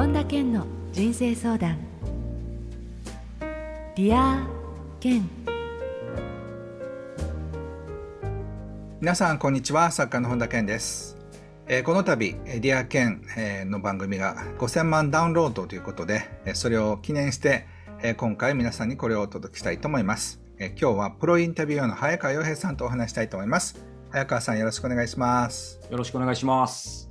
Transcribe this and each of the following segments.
本田健の人生相談。 Dear 健。皆さんこんにちは。作家の本田健です、えーこの度「Dear 健えーの番組が5000万ダウンロードということでえーそれを記念してえー今回皆さんにこれをお届けしたいと思います。えー今日はプロインタビュアーの早川洋平さんとお話したいと思います。早川さんよろしくお願いします。よろしくお願いします。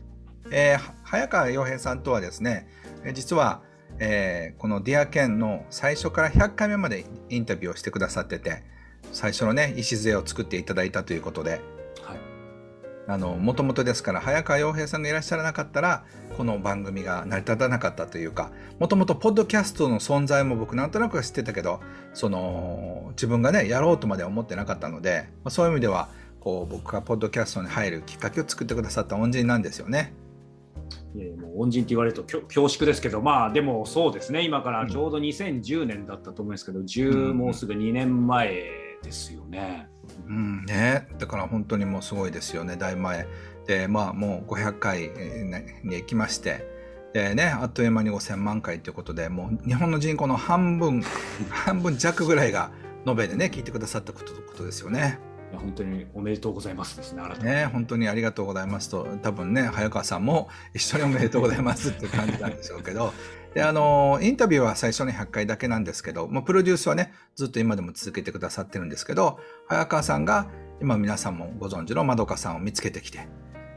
えーは早川洋平さんとはですね、えー実は、えーこの「ディアケンの最初から100回目までインタビューをしてくださってて最初のね礎を作っていただいたということでもともとですから早川洋平さんがいらっしゃらなかったらこの番組が成り立たなかったというかもともとポッドキャストの存在も僕なんとなくは知ってたけどその自分がねやろうとまでは思ってなかったのでまあそういう意味ではこう僕がポッドキャストに入るきっかけを作ってくださった恩人なんですよね。いやいやもう恩人って言われると恐縮ですけど、まあでもそうですね、今からちょうど2010年だったと思うんですけど、10もうすぐ2年前ですよね。うんね、だから本当にもうすごいですよね。だいぶ前でまあもう500回に行きまして。でねあっという間に5000万回ということでもう日本の人口の半分半分弱ぐらいが延べでね聞いてくださったことことですよね。いや本当におめでとうございますですね、改めて。ね本当にありがとうございますと多分ね早川さんも一緒におめでとうございますって感じなんでしょうけど であのインタビューは最初の100回だけなんですけどもうプロデュースはねずっと今でも続けてくださってるんですけど早川さんが今皆さんもご存知のまどかさんを見つけてきて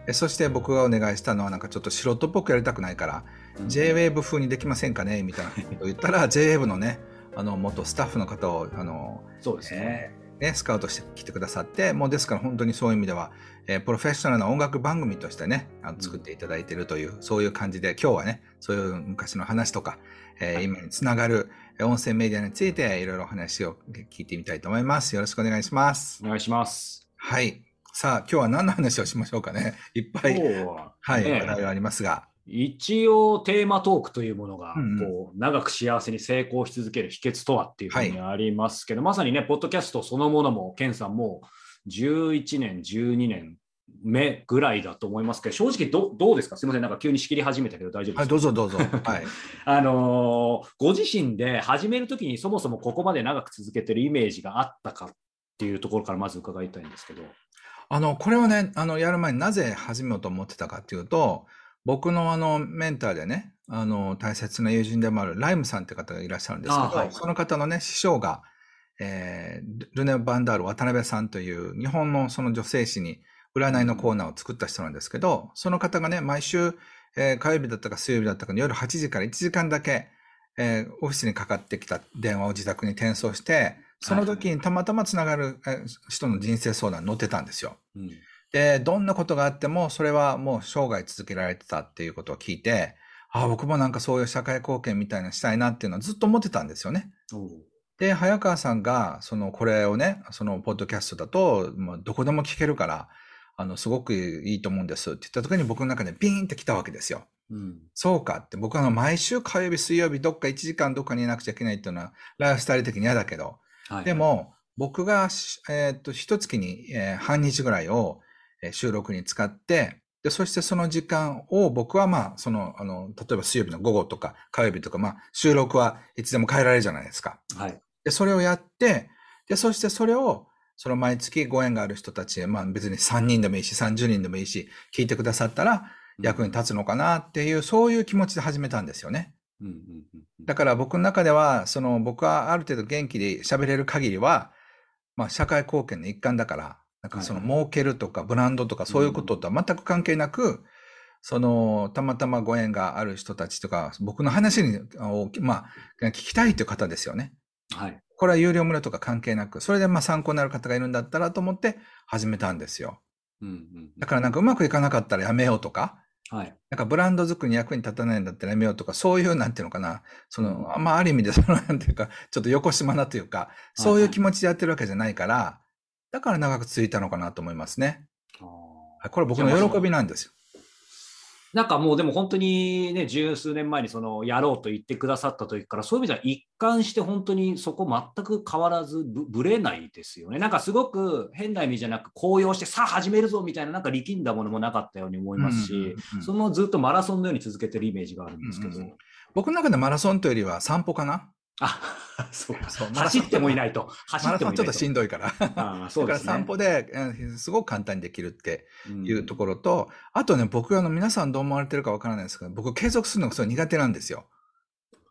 でそして僕がお願いしたのはなんかちょっと素人っぽくやりたくないからうん JWAVE 風にできませんかねみたいなことを言ったら JWAVE のねあの元スタッフの方をあのそうですね。ね、スカウトしてきてくださって、もうですから本当にそういう意味では、えープロフェッショナルな音楽番組としてね、あの作っていただいているという、そういう感じで、今日はね、そういう昔の話とか、えーはい今につながるえー音声メディアについていろいろお話を聞いてみたいと思います。よろしくお願いします。お願いします。はい。さあ、今日は何の話をしましょうかね。いっぱい、ははい、ね話題がありますが。一応テーマトークというものが、こう長く幸せに成功し続ける秘訣とはっていうふうにありますけど、まさにね、ポッドキャストそのものも、ケンさんも11年、12年目ぐらいだと思いますけど、正直どどうですか？すみません、なんか急に仕切り始めたけど大丈夫はい、ですか、どうぞどうぞ。はい。あのーご自身で始めるときにそもそもここまで長く続けてるイメージがあったかっていうところからまず伺いたいんですけど。あの、これをね、あの、やる前になぜ始めようと思ってたかっていうと、僕のあの、メンターでね、あの、大切な友人でもあるライムさんって方がいらっしゃるんですけど、あはいその方のね、師匠が、えールネ・バンダール渡辺さんという日本のその女性誌に占いのコーナーを作った人なんですけど、その方がね、毎週、えー火曜日だったか水曜日だったかの夜8時から1時間だけ、えーオフィスにかかってきた電話を自宅に転送して、その時にたまたまつながるえー人の人生相談に載ってたんですよ。うんで、どんなことがあっても、それはもう生涯続けられてたっていうことを聞いて、ああ、僕もなんかそういう社会貢献みたいなのしたいなっていうのはずっと思ってたんですよね。で、早川さんが、その、これをね、その、ポッドキャストだと、もうどこでも聞けるから、あの、すごくいいと思うんですって言った時に僕の中でビーンって来たわけですよ。うん。そうかって、僕はあの毎週火曜日、水曜日、どっか1時間どっかにいなくちゃいけないっていうのは、ライフスタイル的に嫌だけど、はいでも、僕がし、えーっと、一月に、えー半日ぐらいを、えー収録に使って、で、そしてその時間を僕はまあ、その、あの、例えば水曜日の午後とか火曜日とか、まあ、収録はいつでも変えられるじゃないですか。はいで、それをやって、で、そしてそれを、その毎月ご縁がある人たちへ、まあ別に3人でもいいし、30人でもいいし、聞いてくださったら役に立つのかなっていう、そういう気持ちで始めたんですよね。うんうんうんうんだから僕の中では、その僕はある程度元気で喋れる限りは、まあ社会貢献の一環だから、なんかそのはい儲けるとかブランドとかそういうこととは全く関係なく、そのたまたまご縁がある人たちとか、僕の話に、をまあ聞きたいという方ですよね。はい。これは有料無料とか関係なく、それでまあ参考になる方がいるんだったらと思って始めたんですよ。うんうんだからなんかうまくいかなかったらやめようとか、はい。なんかブランド作りに役に立たないんだったらやめようとか、そういう、なんていうのかな、その、まあ、ある意味で、その、なんていうか、ちょっと横島なというか、そういう気持ちでやってるわけじゃないから、だから長く続いたのかなと思いますね。これ僕の喜びなんですよ。なんかもうでも本当にね、十数年前にそのやろうと言ってくださった時から、そういう意味では一貫して本当にそこ全く変わらずぶぶれないですよね。なんかすごく変な意味じゃなく高揚してさあ始めるぞみたいななんか力んだものもなかったように思いますし、うんうんうんそのずっとマラソンのように続けてるイメージがあるんですけど。うんうん僕の中でマラソンというよりは散歩かな。あ、そうか。そう走ってもいないと。走ってもいないと。ちょっとしんどいから。あそうですね。だから散歩で、うんすごく簡単にできるってうんいうところと、あとね、僕あの皆さんどう思われてるかわからないですけど、僕継続するのがすごい苦手なんですよ。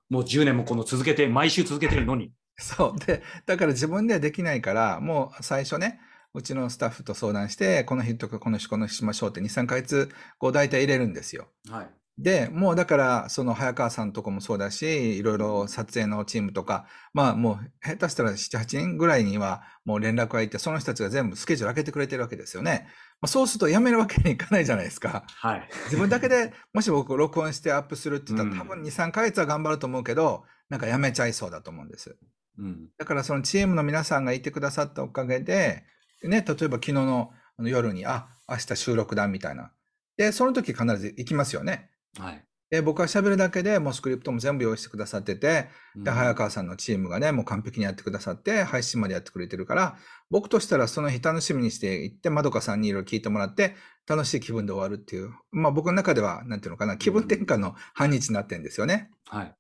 もう10年もこの続けて、毎週続けてるのに。そう。で、だから自分ではできないから、もう最初ね、うちのスタッフと相談して、この日とかこの日この日しましょうって2、3ヶ月、こう大体入れるんですよ。はい。で、もうだから、その早川さんとかもそうだし、いろいろ撮影のチームとか、まあもう下手したら7、8人ぐらいにはもう連絡がいて、その人たちが全部スケジュール開けてくれてるわけですよね。まあ、そうすると辞めるわけにいかないじゃないですか。はい。自分だけでもし僕録音してアップするって言ったら、うん多分2、3ヶ月は頑張ると思うけど、なんか辞めちゃいそうだと思うんです。うん。だからそのチームの皆さんがいてくださったおかげで、ね、例えば昨日の夜に、あ、明日収録だみたいな。で、その時必ず行きますよね。はい。で、僕は喋るだけでもうスクリプトも全部用意してくださってて、で、うん早川さんのチームがね、もう完璧にやってくださって、配信までやってくれてるから、僕としたらその日楽しみにして行って、まどかさんにいろいろ聞いてもらって、楽しい気分で終わるっていう、まあ僕の中では、なんていうのかな、気分転換の半日になってるんですよね。はい。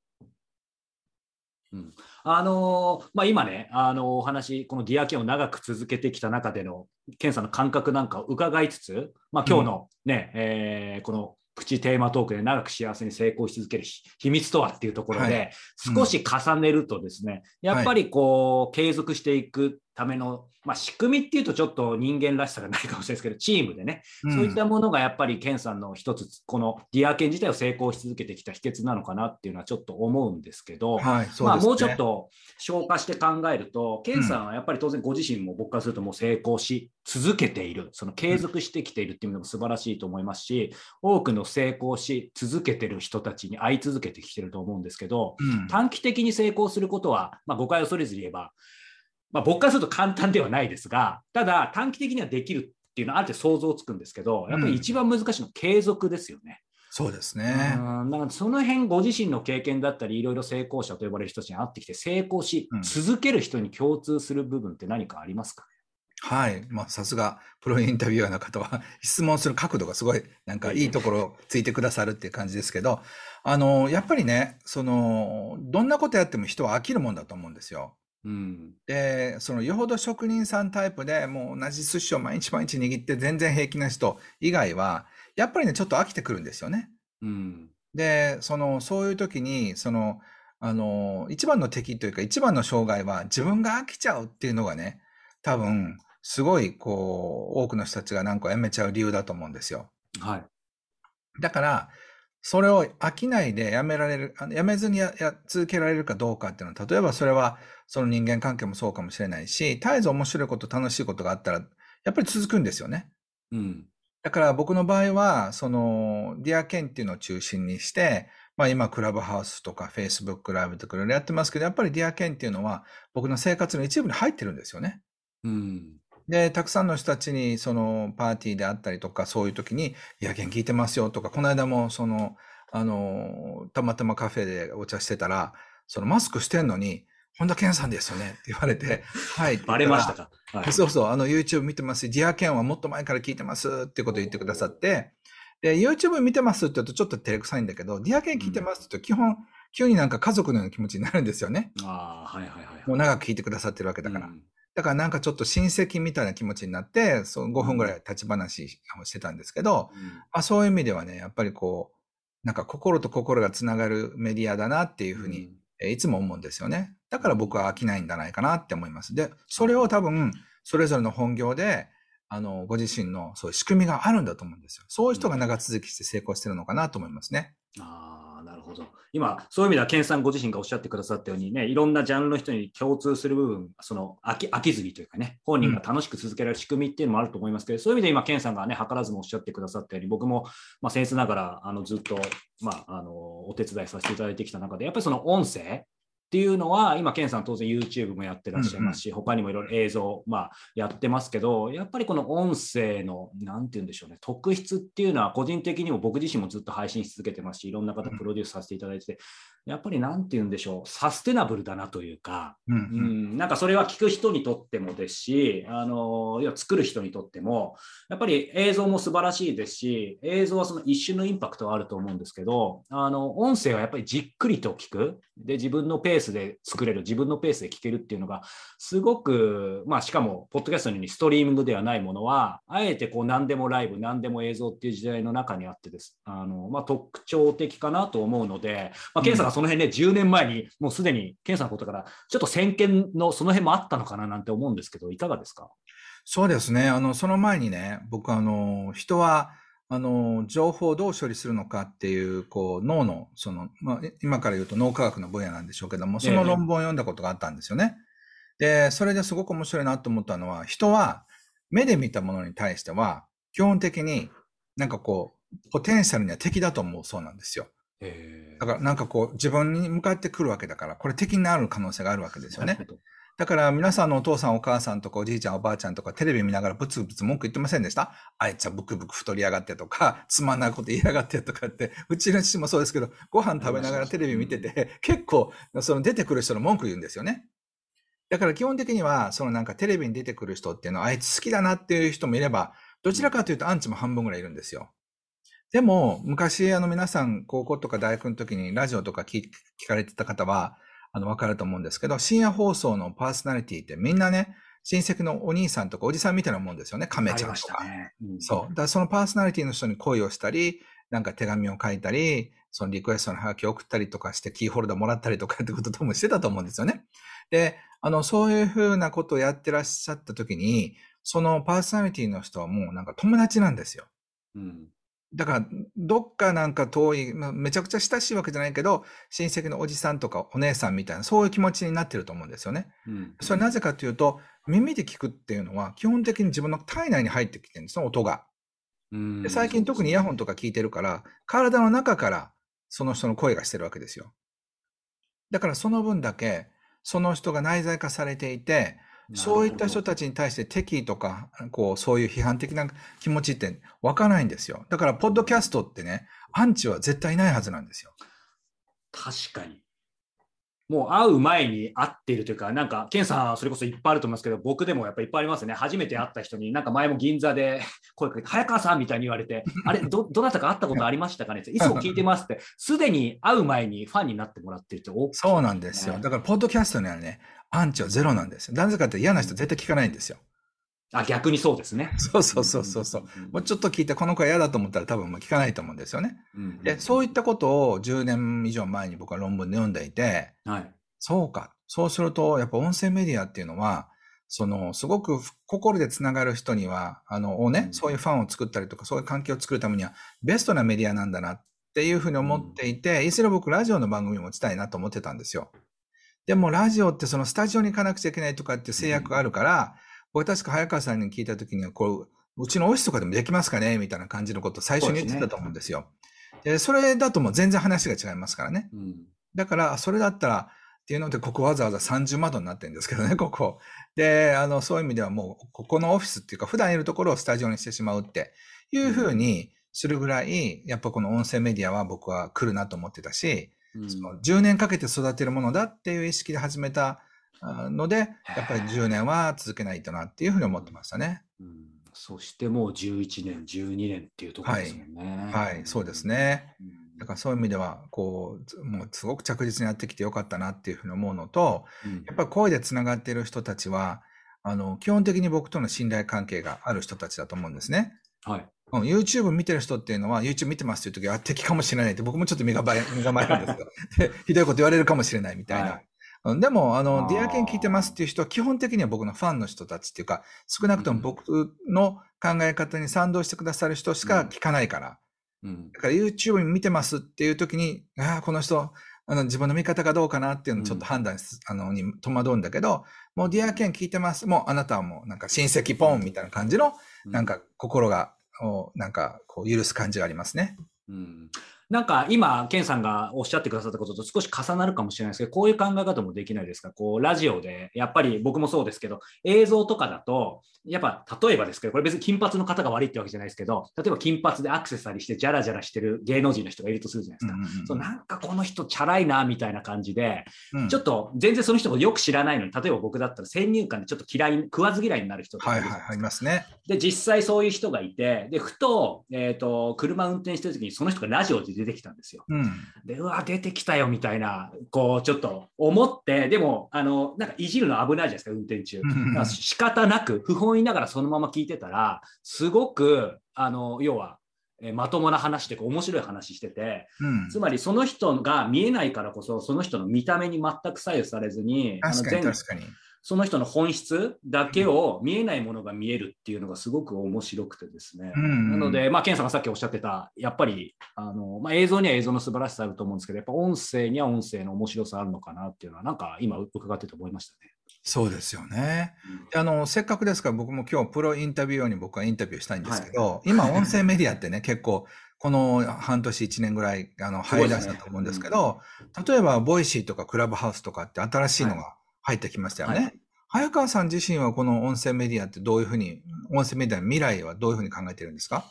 うん、あのーまあ、今ね、あのーお話、このディアケンを長く続けてきた中での、ケンさんの感覚なんかを伺いつつ、まあ、今日のね、えーこのプチテーマトークで長く幸せに成功し続ける秘秘密とはっていうところで、はい。少し重ねるとですね、やっぱりこう、継続していくための、まあ、仕組みっていうとちょっと人間らしさがないかもしれないですけど、チームでね、ん。そういったものがやっぱりケンさんの一つ、このディアケン自体を成功し続けてきた秘訣なのかなっていうのはちょっと思うんですけど、はい、ね。まあ、もうちょっと消化して考えると、ケンさんはやっぱり当然ご自身も僕からするともう成功し続けている、その継続してきているっていうのも素晴らしいと思いますし、多くの成功し続けてる人たちに会い続けてきてると思うんですけど、うん。短期的に成功することは、まあ、誤解を恐れずに言えば、まあ、僕からすると簡単ではないですが、ただ短期的にはできるっていうのはある程度想像つくんですけど、やっぱり一番難しいのは継続ですよね。そうですね。うんだからその辺ご自身の経験だったりいろいろ成功者と呼ばれる人たちに会ってきて成功しうん続ける人に共通する部分って何かありますか、はい。まあ、さすが、プロインタビュアーの方は、質問する角度がすごい、なんかいいところをついてくださるっていう感じですけど、あの、やっぱりね、その、どんなことやっても人は飽きるもんだと思うんですよ。うんで、その、よほど職人さんタイプでもう同じ寿司を毎日毎日握って全然平気な人以外は、やっぱりね、ちょっと飽きてくるんですよね。うんで、その、そういう時に、その、あの、一番の敵というか、一番の障害は自分が飽きちゃうっていうのがね、多分、すごい、こう、多くの人たちがなんか辞めちゃう理由だと思うんですよ。はいだから、それを飽きないでやめられる、あのやめずにやや続けられるかどうかっていうのは、例えばそれはその人間関係もそうかもしれないし、絶えず面白いこと、楽しいことがあったら、やっぱり続くんですよね。うんだから僕の場合は、その、ディアケンっていうのを中心にして、まあ今、クラブハウスとか、フェイスブックライブとかいろいろやってますけど、やっぱりディアケンっていうのは僕の生活の一部に入ってるんですよね。うんで、たくさんの人たちに、その、パーティーであったりとか、そういう時に、ディアケン聞いてますよとか、この間も、その、あの、たまたまカフェでお茶してたら、そのマスクしてんのに、本田健さんですよねって言われて、はい。バレましたか、はいそうそう、あの YouTube 見てますし、ディアケンはもっと前から聞いてますっていうことを言ってくださって、で、YouTube 見てますって言うとちょっと照れくさいんだけど、ディアケン聞いてますって言うと基本、急になんか家族のような気持ちになるんですよね。ああはいはいはいはいもう長く聞いてくださってるわけだから。うんだからなんかちょっと親戚みたいな気持ちになって、そう5分ぐらい立ち話をしてたんですけど、まあそういう意味ではね、やっぱりこう、なんか心と心がつながるメディアだなっていうふうに、えーいつも思うんですよね。だから僕は飽きないんじゃないかなって思います。で、それを多分、それぞれの本業で、あの、ご自身のそういう仕組みがあるんだと思うんですよ。そういう人が長続きして成功してるのかなと思いますね。ああ、なるほど。今、そういう意味では、ケンさんご自身がおっしゃってくださったようにね、いろんなジャンルの人に共通する部分、その飽き飽きずにというかね、本人が楽しく続けられる仕組みっていうのもあると思いますけど、そういう意味で今、ケンさんがね、図らずもおっしゃってくださったように、僕も、まあ、僭越ながら、あのずっと、まあ、あのお手伝いさせていただいてきた中で、やっぱりその音声、っていうのは、今、ケンさん当然 YouTube もやってらっしゃいますし、うんうん、他にもいろいろ映像、まあ、やってますけど、やっぱりこの音声の、なんて言うんでしょうね、特質っていうのは、個人的にも僕自身もずっと配信し続けてますし、いろんな方プロデュースさせていただいてて、やっぱりなんて言うんでしょう、サステナブルだなというか、うん、うん、なんかそれは聞く人にとってもですし、あの要は作る人にとっても、やっぱり映像も素晴らしいですし、映像はその一瞬のインパクトはあると思うんですけど、あの音声はやっぱりじっくりと聞く、で自分のペースで作れる、自分のペースで聞けるっていうのが、すごく、まあ、しかも、ポッドキャストのようにストリーミングではないものは、あえてこう何でもライブ、何でも映像っていう時代の中にあってです、あのまあ、特徴的かなと思うので、まあ、ケンさその辺ね、10年前にもうすでにケンさんのことから、ちょっと先見のその辺もあったのかななんて思うんですけど、いかがですか？そうですね。あの、その前にね、僕、あの、人は、あの、情報をどう処理するのかっていう、こう、脳の、その、まあ、今から言うと脳科学の分野なんでしょうけども、その論文を読んだことがあったんですよね。で、それですごく面白いなと思ったのは、人は目で見たものに対しては、基本的になんかこう、ポテンシャルには敵だと思うそうなんですよ。だからなんかこう自分に向かってくるわけだから、これ敵になる可能性があるわけですよね。だから皆さんのお父さんお母さんとかおじいちゃんおばあちゃんとかテレビ見ながらブツブツ文句言ってませんでした？あいつはブクブク太りやがってとか、つまんないこと言いやがってとかって、うちの父もそうですけど、ご飯食べながらテレビ見てて、結構その出てくる人の文句言うんですよね。だから基本的には、そのなんかテレビに出てくる人っていうのは、あいつ好きだなっていう人もいれば、どちらかというとアンチも半分ぐらいいるんですよ。でも、昔、あの、皆さん、高校とか大学の時にラジオとか聞かれてた方は、あの、わかると思うんですけど、深夜放送のパーソナリティってみんなね、親戚のお兄さんとかおじさんみたいなもんですよね。亀ちゃんとか。ねうん、そう。だからそのパーソナリティの人に恋をしたり、なんか手紙を書いたり、そのリクエストのハガキを送ったりとかして、キーホルダーもらったりとかってことともしてたと思うんですよね。で、あの、そういうふうなことをやってらっしゃった時に、そのパーソナリティの人はもうなんか友達なんですよ。うん。だから、どっかなんか遠い、まあ、めちゃくちゃ親しいわけじゃないけど、親戚のおじさんとかお姉さんみたいな、そういう気持ちになってると思うんですよね。うん、それなぜかというと、耳で聞くっていうのは、基本的に自分の体内に入ってきてるんですよ、音が。で最近特にイヤホンとか聞いてるから、体の中からその人の声がしてるわけですよ。だからその分だけ、その人が内在化されていて、そういった人たちに対して敵意とか、こう、そういう批判的な気持ちって湧かないんですよ。だから、ポッドキャストってね、アンチは絶対ないはずなんですよ。確かに。もう会う前に会っているというか、なんか、ケンさん、それこそいっぱいあると思いますけど、僕でもやっぱりいっぱいありますね。初めて会った人に、なんか前も銀座で 声かけて、早川さんみたいに言われて、あれど、どなたか会ったことありましたかねいつも聞いてますって、すでに会う前にファンになってもらってるって大きい、ね、そうなんですよ。だから、ポッドキャストにはね、アンチはゼロなんですよ。なぜかって嫌な人絶対聞かないんですよ。あ、逆にそうですね。そうそうそうそうそう。もうちょっと聞いて、この子は嫌だと思ったら多分もう聞かないと思うんですよね。で、そういったことを10年以上前に僕は論文で読んでいて、はい、そうか。そうすると、やっぱ音声メディアっていうのは、その、すごく心でつながる人には、あの、をね、そういうファンを作ったりとか、そういう関係を作るためには、ベストなメディアなんだなっていうふうに思っていて、いずれ僕ラジオの番組も持ちたいなと思ってたんですよ。でもラジオってそのスタジオに行かなくちゃいけないとかって制約があるから、僕確か早川さんに聞いた時には、こう、うちのオフィスとかでもできますかね？みたいな感じのことを最初に言ってたと思うんですよ。で、ね、それだともう全然話が違いますからね。うん、だから、それだったら、っていうので、ここわざわざ30窓になってるんですけどね、ここ。で、あの、そういう意味ではもう、ここのオフィスっていうか、普段いるところをスタジオにしてしまうっていうふうにするぐらい、やっぱこの音声メディアは僕は来るなと思ってたし、その10年かけて育てるものだっていう意識で始めたので、やっぱり10年は続けないとなっていうふうに思ってましたね。うん、そしてもう11年、12年っていうところですもんね。はい、はい、そうですね。だからそういう意味では、こう、もうすごく着実にやってきてよかったなっていうふうに思うのと、うん、やっぱり声でつながっている人たちは、あの、基本的に僕との信頼関係がある人たちだと思うんですね。はい。うん、YouTube 見てる人っていうのは、YouTube 見てますっていう時は敵かもしれないって、僕もちょっと身構え、身構えるんですけど、ひどいこと言われるかもしれないみたいな。はい、でも、あの、ディアケン聞いてますっていう人は、基本的には僕のファンの人たちっていうか、少なくとも僕の考え方に賛同してくださる人しか聞かないから。うん、だから YouTube 見てますっていう時に、ああ、この人、あの、自分の見方がどうかなっていうのをちょっと判断す、うん、あの、に戸惑うんだけど、もうディアケン聞いてます。もうあなたはもうなんか親戚ポンみたいな感じの、なんか心がをなんかこう許す感じがありますね。うんなんか今、ケンさんがおっしゃってくださったことと少し重なるかもしれないですけど、こういう考え方もできないですか、こうラジオで、やっぱり僕もそうですけど、映像とかだと、やっぱ例えばですけど、これ別に金髪の方が悪いってわけじゃないですけど、例えば金髪でアクセサリーして、じゃらじゃらしてる芸能人の人がいるとするじゃないですか。うんうんうんそうなんかこの人、チャラいなみたいな感じで、うん。ちょっと全然その人をよく知らないのに、例えば僕だったら先入観でちょっと嫌い、食わず嫌いになる人とかいはいいはい、ますね。で、実際そういう人がいて、で、ふと、えっ、と、車運転してる時にその人がラジオで出てきたんですよ。うん。で、うわ、出てきたよみたいな、こう、ちょっと思って、でも、あの、なんかいじるの危ないじゃないですか、運転中。うん仕方なく、不本意ながらそのまま聞いてたら、すごく、あの、要は、えーまともな話というか面白い話してて、うんつまりその人が見えないからこそ、その人の見た目に全く左右されずに、確かに全確かに。その人の本質だけを見えないものが見えるっていうのがすごく面白くてですね。うんなので、まあ、ケンさんがさっきおっしゃってた、やっぱりあの、まあ、映像には映像の素晴らしさあると思うんですけど、やっぱ音声には音声の面白さあるのかなっていうのは、なんか今伺ってて思いましたね。そうですよね。であの、せっかくですから僕も今日プロインタビュアーに僕はインタビューしたいんですけど、今音声メディアってね、結構この半年1年ぐらいあの入り出したと思うんですけど、例えばボイシーとかクラブハウスとかって新しいのが入ってきましたよね。はい早川さん自身はこの音声メディアってどういうふうに、音声メディアの未来はどういうふうに考えてるんですか？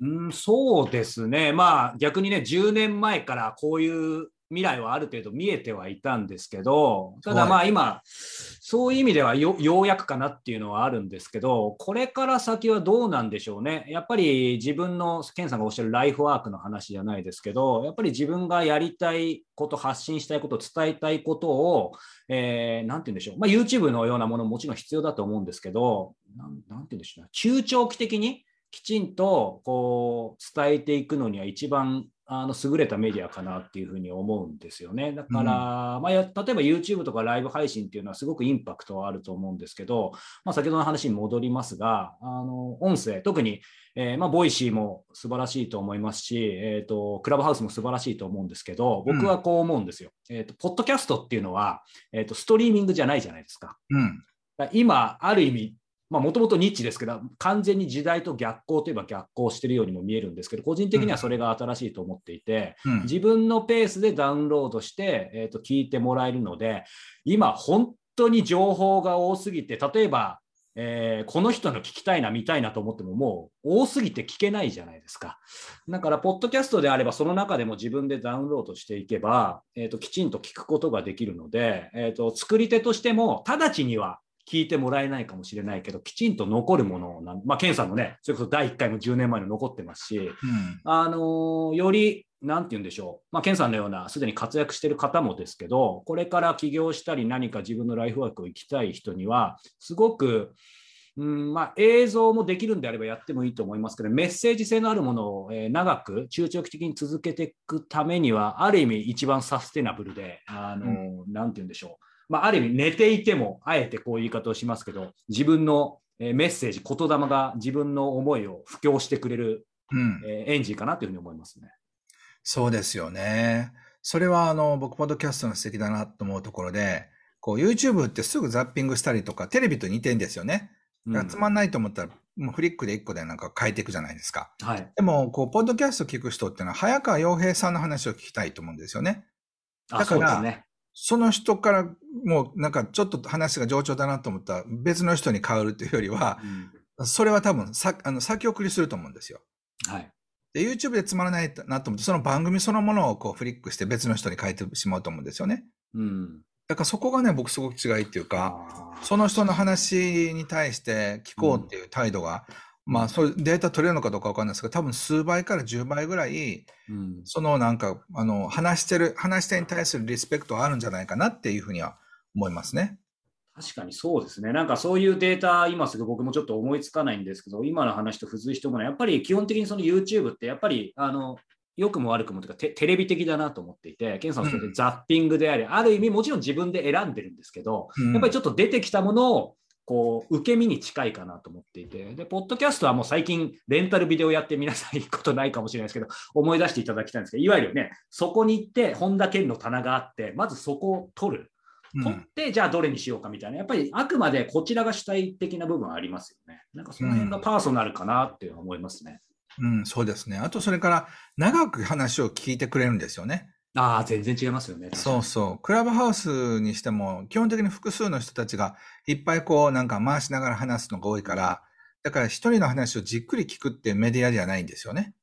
うん、そうですね。まあ逆にね、10年前からこういう未来はある程度見えてはいたんですけど、ただはいまあ今、そういう意味ではよようやくかなっていうのはあるんですけど、これから先はどうなんでしょうね。やっぱり自分の、ケンさんがおっしゃるライフワークの話じゃないですけど、やっぱり自分がやりたいこと、発信したいこと、伝えたいことを、えーなんて言うんでしょう。まあ YouTube のようなものももちろん必要だと思うんですけど、なんて言うんでしょうね。中長期的にきちんとこう伝えていくのには一番あの優れたメディアかなっていうふうに思うんですよね。だから、まあ、や例えば YouTube とかライブ配信っていうのはすごくインパクトはあると思うんですけど、まあ、先ほどの話に戻りますが、あの音声、特に、えーまあ、ボイシーも素晴らしいと思いますし、えーと、クラブハウスも素晴らしいと思うんですけど、僕はこう思うんですよ。えーと、ポッドキャストっていうのは、えーと、ストリーミングじゃないじゃないですか。うん。今、ある意味、もともとニッチですけど、完全に時代と逆行といえば逆行しているようにも見えるんですけど、個人的にはそれが新しいと思っていて、うん。自分のペースでダウンロードして、えー、と聞いてもらえるので、今、本当に情報が多すぎて、例えば、えーこの人の聞きたいな、見たいなと思っても、もう多すぎて聞けないじゃないですか。だから、ポッドキャストであれば、その中でも自分でダウンロードしていけば、えー、ときちんと聞くことができるので、えー、と作り手としても、直ちには聞いてもらえないかもしれないけど、きちんと残るものなん、まあ、ケンさんのね、それこそ第1回も10年前の残ってますし、うん。あのーより、なんて言うんでしょう、まあ、ケンさんのようなすでに活躍している方もですけど、これから起業したり、何か自分のライフワークを生きたい人には、すごく、うんまあ、映像もできるんであればやってもいいと思いますけど、メッセージ性のあるものを、えー長く、中長期的に続けていくためには、ある意味一番サステナブルで、あのーなんて言うんでしょう、まあ、ある意味寝ていても、あえてこういう言い方をしますけど、自分のえーメッセージ、言霊が自分の思いを布教してくれるうん。えーエンジンかなというふうに思いますね。そうですよね。それはあの、僕、ポッドキャストの素敵だなと思うところで、こう、YouTube ってすぐザッピングしたりとか、テレビと似てんですよね。つまんないと思ったら、もうフリックで1個でなんか変えていくじゃないですか。はい。でも、こう、ポッドキャスト聞く人っていうのは、早川洋平さんの話を聞きたいと思うんですよね。あだからね。その人から、もうなんかちょっと話が上調だなと思ったら、別の人に変わるというよりは、うんそれは多分さ、あの、先送りすると思うんですよ。はい。で、YouTube でつまらないなと思って、その番組そのものをこうフリックして別の人に変えてしまうと思うんですよね。うん。だからそこがね、僕すごく違いっていうか、その人の話に対して聞こうっていう態度が、まあ、そういうデータ取れるのかどうかわかんないですけど、多分数倍から10倍ぐらい、うんそのなんか、あの、話してる、話し手に対するリスペクトはあるんじゃないかなっていうふうには思いますね。確かにそうですね。なんかそういうデータ、今すぐ僕もちょっと思いつかないんですけど、今の話と付随してもね、やっぱり基本的にその YouTube って、やっぱり、あの、良くも悪くもというかテ、テレビ的だなと思っていて、ケンさんもそれでザッピングであり、ある意味もちろん自分で選んでるんですけど、うんやっぱりちょっと出てきたものを、こう、受け身に近いかなと思っていて、で、ポッドキャストはもう最近、レンタルビデオやって皆さん行くことないかもしれないですけど、思い出していただきたいんですけど、いわゆるね、そこに行って、本田健の棚があって、まずそこを取る。うん取って、じゃあどれにしようかみたいな、やっぱりあくまでこちらが主体的な部分はありますよね。なんかその辺がパーソナルかなっていうのは思いますね。うん、そうですね。あとそれから長く話を聞いてくれるんですよね。ああ、全然違いますよね。そうそう。クラブハウスにしても、基本的に複数の人たちがいっぱいこうなんか回しながら話すのが多いから、だから一人の話をじっくり聞くっていうメディアではないんですよね。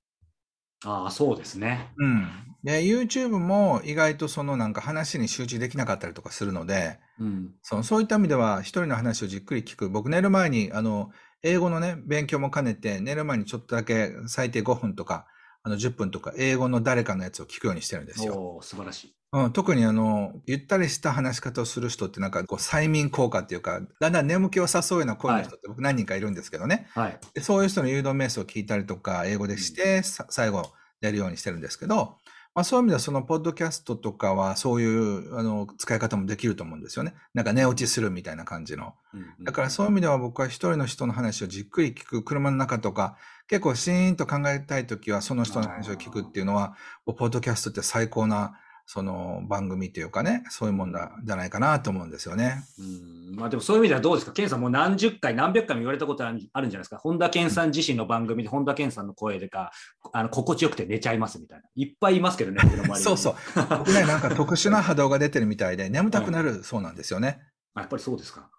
ああ、そうですね。うん。で、YouTube も意外とそのなんか話に集中できなかったりとかするので、うん、そのそういった意味では一人の話をじっくり聞く。僕寝る前に、あの、英語のね、勉強も兼ねて、寝る前にちょっとだけ最低5分とか、あの10分とか英語の誰かのやつを聞くようにしてるんですよ。お素晴らしい。うん、特にあの、ゆったりした話し方をする人ってなんかこう催眠効果っていうか、だんだん眠気を誘うような声の人って僕何人かいるんですけどね。はい、でそういう人の誘導瞑想を聞いたりとか、英語でして、うん、最後やるようにしてるんですけど、まあ、そういう意味ではそのポッドキャストとかはそういうあの使い方もできると思うんですよね。なんか寝落ちするみたいな感じの。だからそういう意味では僕は一人の人の話をじっくり聞く車の中とか結構シーンと考えたいときはその人の話を聞くっていうのはポッドキャストって最高なその番組というかね、そういうもんだじゃないかなと思うんですよね。うんまあでもそういう意味ではどうですか、ケンさんもう何十回、何百回も言われたことあるんじゃないですか、本田健さん自身の番組で、本田健さんの声でか、あの心地よくて寝ちゃいますみたいな。いっぱいいますけどね、そうそう。僕ね、なんか特殊な波動が出てるみたいで、眠たくなるそうなんですよね。あやっぱりそうですか？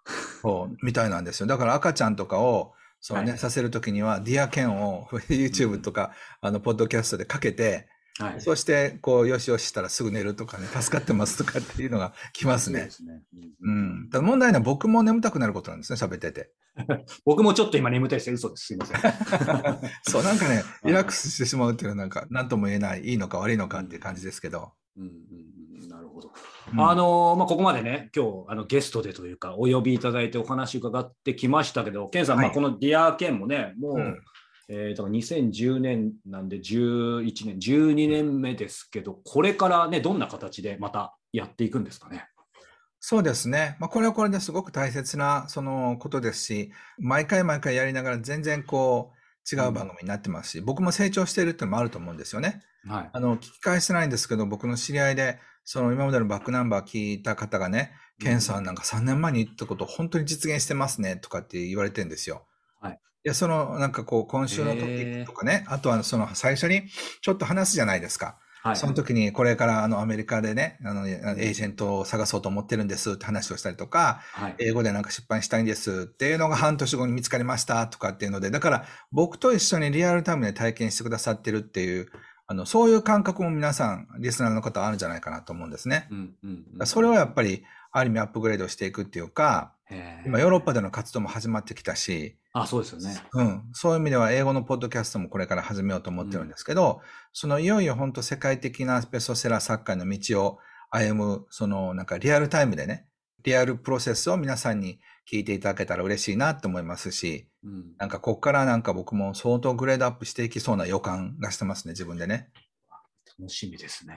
そう、みたいなんですよ。だから赤ちゃんとかを、そうね、はい、させるときには、ディアケンを YouTube とか、あの、ポッドキャストでかけて、はい、そして、こう、よしよししたらすぐ寝るとかね、助かってますとかっていうのが来ますね。すねうん。ただ問題は僕も眠たくなることなんですね、喋ってて。僕もちょっと今眠たいして嘘です。すいません。そう、なんかね、リラックスしてしまうっていうのはなんか、なんとも言えない、いいのか悪いのかっていう感じですけど。うん、うん、なるほど。うん、あのまあ、ここまでね、今日、あの、ゲストでというか、お呼びいただいてお話伺ってきましたけど、ケンさん、はい、まあ、このディアーケンもね、もう、うんえー、だから2010年なんで11年、12年目ですけど、これからね、どんな形でまたやっていくんですかね？そうですね。まあ、これはこれですごく大切なそのことですし、毎回毎回やりながら全然こう違う番組になってますし、うん、僕も成長しているっていうのもあると思うんですよね。はい。あの、聞き返してないんですけど、僕の知り合いで、その今までのバックナンバー聞いた方がね、ケンさんなんか3年前に言ったこと本当に実現してますねとかって言われてるんですよ。いや、その、なんかこう、今週のトピックとかね、あとはその最初にちょっと話すじゃないですか。はい、その時にこれからあのアメリカでね、あの、エージェントを探そうと思ってるんですって話をしたりとか、はい、英語でなんか出版したいんですっていうのが半年後に見つかりましたとかっていうので、だから僕と一緒にリアルタイムで体験してくださってるっていう、あの、そういう感覚も皆さん、リスナーの方今ヨーロッパでの活動も始まってきたし、あ、そうですよね。うん。そういう意味では英語のポッドキャストもこれから始めようと思ってるんですけど、うん、そのいよいよ本当世界的なベストセラー作家の道を歩む、そのなんかリアルタイムでね、リアルプロセスを皆さんに聞いていただけたら嬉しいなと思いますし、うん、なんかこっからなんか僕も相当グレードアップしていきそうな予感がしてますね、自分でね。楽しみですね。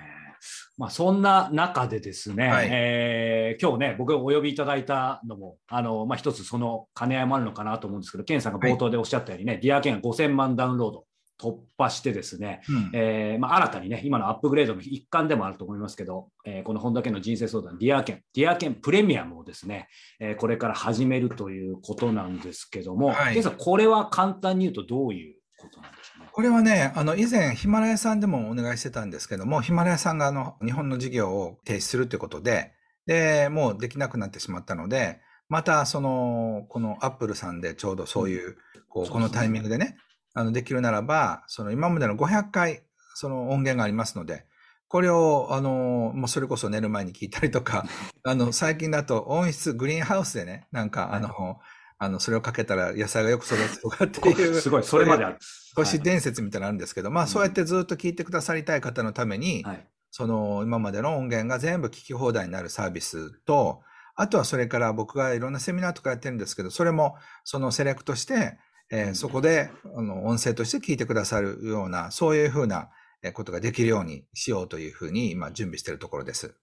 まあ、そんな中でですね、はい、えー、今日ね、僕お呼びいただいたのも、あの、まあ、一つその兼ね合いもあるのかなと思うんですけど、ケンさんが冒頭でおっしゃったようにね、はい、ディアケンが5000万ダウンロード突破してですね、うん、えー、まあ、新たにね、今のアップグレードの一環でもあると思いますけど、えー、この本田家の人生相談、ディアケン、ディアケンプレミアムをですね、えー、これから始めるということなんですけども、はい、さん、これは簡単に言うとどういうことなんですか？これはね、あの、以前、ヒマラヤさんでもお願いしてたんですけども、ヒマラヤさんがあの、日本の事業を停止するということで、で、もうできなくなってしまったので、また、その、このアップルさんでちょうどそういう、こう、このタイミングでね、あの、できるならば、その今までの500回、その音源がありますので、これを、あの、もうそれこそ寝る前に聞いたりとか、あの、最近だと音質グリーンハウスでね、なんか、あの、あの、それをかけたら野菜がよく育つとかっていう。すごい、それまである。都市伝説みたいなのあるんですけど、まあそうやってずっと聞いてくださりたい方のために、はい、その今までの音源が全部聞き放題になるサービスと、あとはそれから僕がいろんなセミナーとかやってるんですけど、それもそのセレクトして、えー、そこであの音声として聞いてくださるような、そういうふうなことができるようにしようというふうに今準備しているところです。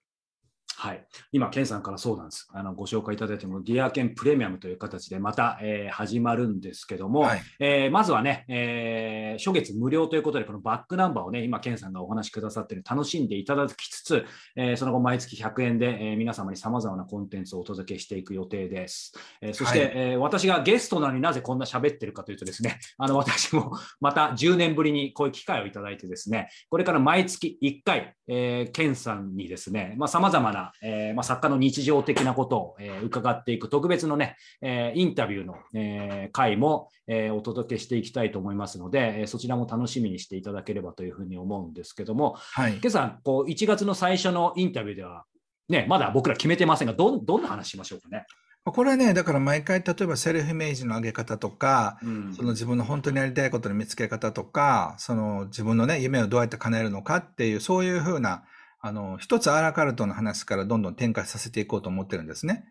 はい、今、ケンさんからそうなんです。あのご紹介いただいても、ディアケンプレミアムという形でまた、えー、始まるんですけども、はい、えー、まずはね、えー、初月無料ということで、このバックナンバーをね、今、ケンさんがお話しくださっている楽しんでいただきつつ、えー、その後、毎月100円で、えー、皆様にさまざまなコンテンツをお届けしていく予定です。えー、そして、はい、えー、私がゲストなのになぜこんな喋ってるかというとですね、あの私もまた10年ぶりにこういう機会をいただいてですね、これから毎月1回、えー、ケンさんにですね、さまざ、まな、えーまあ、作家の日常的なことを、えー、伺っていく特別のね、えー、インタビューの、えー、回も、えー、お届けしていきたいと思いますので、えー、そちらも楽しみにしていただければというふうに思うんですけども、はい、今朝こう1月の最初のインタビューでは、ね、まだ僕ら決めてませんが、どどんな話しましょうかね？これはね、だから毎回、例えばセルフイメージの上げ方とか、うん、その自分の本当にやりたいことの見つけ方とか、その自分のね、夢をどうやって叶えるのかっていう、そういうふうな、あの、一つアラカルトの話からどんどん展開させていこうと思ってるんですね。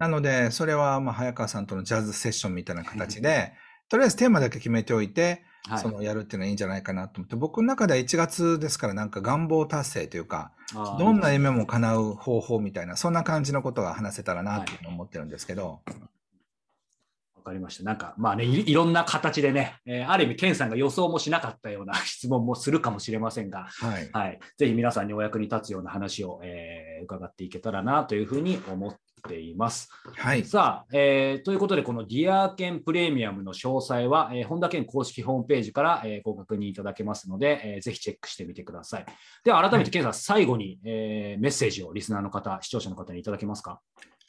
なので、それは、まあ、早川さんとのジャズセッションみたいな形で、とりあえずテーマだけ決めておいて、はい、そのやるっていうのはいいんじゃないかなと思って、僕の中では1月ですからなんか願望達成というか、どんな夢も叶う方法みたいな、そんな感じのことが話せたらなと思ってるんですけど。わかりました。なんか、まあねい、いろんな形でね、えー、ある意味、ケンさんが予想もしなかったような 質問もするかもしれませんが、はい、はい、ぜひ皆さんにお役に立つような話を、えー、伺っていけたらなというふうに思っています。はい、さあ、えー、ということで、このディアーケンプレミアムの詳細は、えー、本田健公式ホームページから、えー、ご確認いただけますので、えー、ぜひチェックしてみてください。では、改めて、ケンさん、最後に、えー、メッセージをリスナーの方、視聴者の方にいただけますか？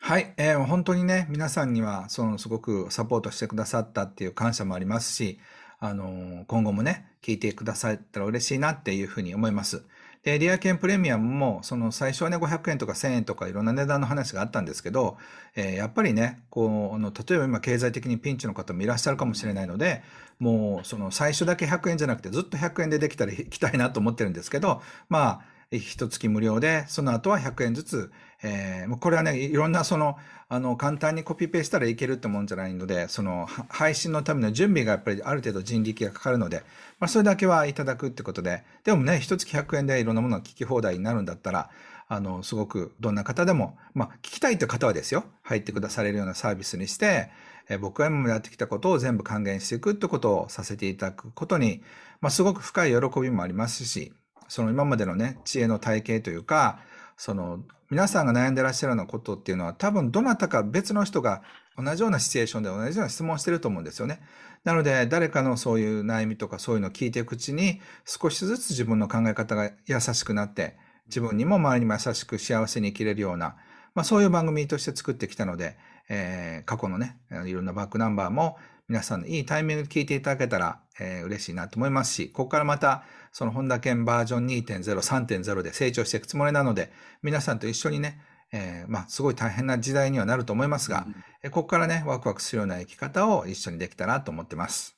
はい、えー、本当にね、皆さんには、その、すごくサポートしてくださったっていう感謝もありますし、あの、今後もね、聞いてくださったら嬉しいなっていうふうに思います。で、リア券プレミアムも、その最初はね、500円とか1000円とかいろんな値段の話があったんですけど、えー、やっぱりね、こう、あの、例えば今経済的にピンチの方もいらっしゃるかもしれないので、もう、その最初だけ100円じゃなくてずっと100円でできたら行きたいなと思ってるんですけど、まあ、一月無料で、その後は100円ずつ、えー、これはね、いろんなその、あの、簡単にコピペしたらいけるってもんじゃないので、その、配信のための準備がやっぱりある程度人力がかかるので、まあ、それだけはいただくってことで、でもね、一月100円でいろんなものが聞き放題になるんだったら、あの、すごくどんな方でも、まあ、聞きたいという方はですよ、入ってくだされるようなサービスにして、え僕が今までやってきたことを全部還元していくってことをさせていただくことに、まあ、すごく深い喜びもありますし、その今までのね、知恵の体系というか、その皆さんが悩んでらっしゃるようなことっていうのは多分どなたか別の人が同じようなシチュエーションで同じような質問をしてると思うんですよね。なので誰かのそういう悩みとかそういうのを聞いていくうちに少しずつ自分の考え方が優しくなって自分にも周りにも優しく幸せに生きれるような、まあ、そういう番組として作ってきたので、えー、過去のねいろんなバックナンバーも皆さんのいいタイミングで聞いていただけたら、えー、嬉しいなと思いますしここからまたそのホンダ犬バージョン2.0、3.0で成長していくつもりなので、皆さんと一緒にね、えー、まあ、すごい大変な時代にはなると思いますが、うん、ここからね、ワクワクするような生き方を一緒にできたらと思ってます。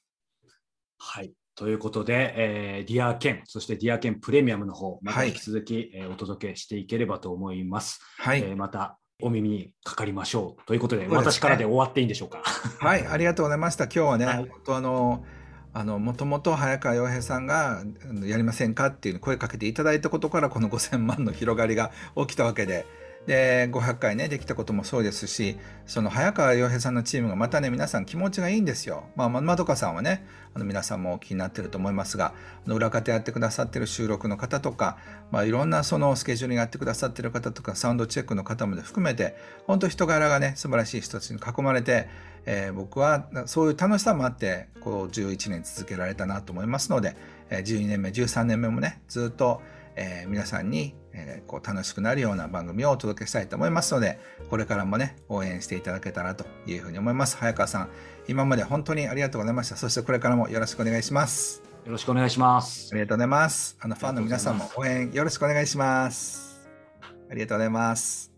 はい。ということで、えー、ディアケン、そしてディアケンプレミアムの方、また引き続き、はい、えー、お届けしていければと思います。はい。えー、またお耳にかかりましょうということで、でね、私からで終わっていいんでしょうか？はい、ありがとうございました。今日はね、はい、本当あのあの、もともと早川洋平さんがやりませんか？っていう声かけていただいたことからこの5000万の広がりが起きたわけで、で、500回ね、できたこともそうですし、その早川洋平さんのチームがまたね、皆さん気持ちがいいんですよ。まあ、まどかさんはね、あの皆さんも気になってると思いますが、裏方やってくださってる収録の方とか、まあ、いろんなそのスケジュールやってくださってる方とか、サウンドチェックの方まで含めて、本当人柄がね、素晴らしい人たちに囲まれて、えー、僕はそういう楽しさもあってこう11年続けられたなと思いますので、え、12年目13年目もねずっと、えー、皆さんに、えー、こう楽しくなるような番組をお届けしたいと思いますのでこれからもね応援していただけたらというふうに思います。早川さん今まで本当にありがとうございました。そしてこれからもよろしくお願いします。よろしくお願いします。ありがとうございます。あのファンの皆さんも応援よろしくお願いします。ありがとうございます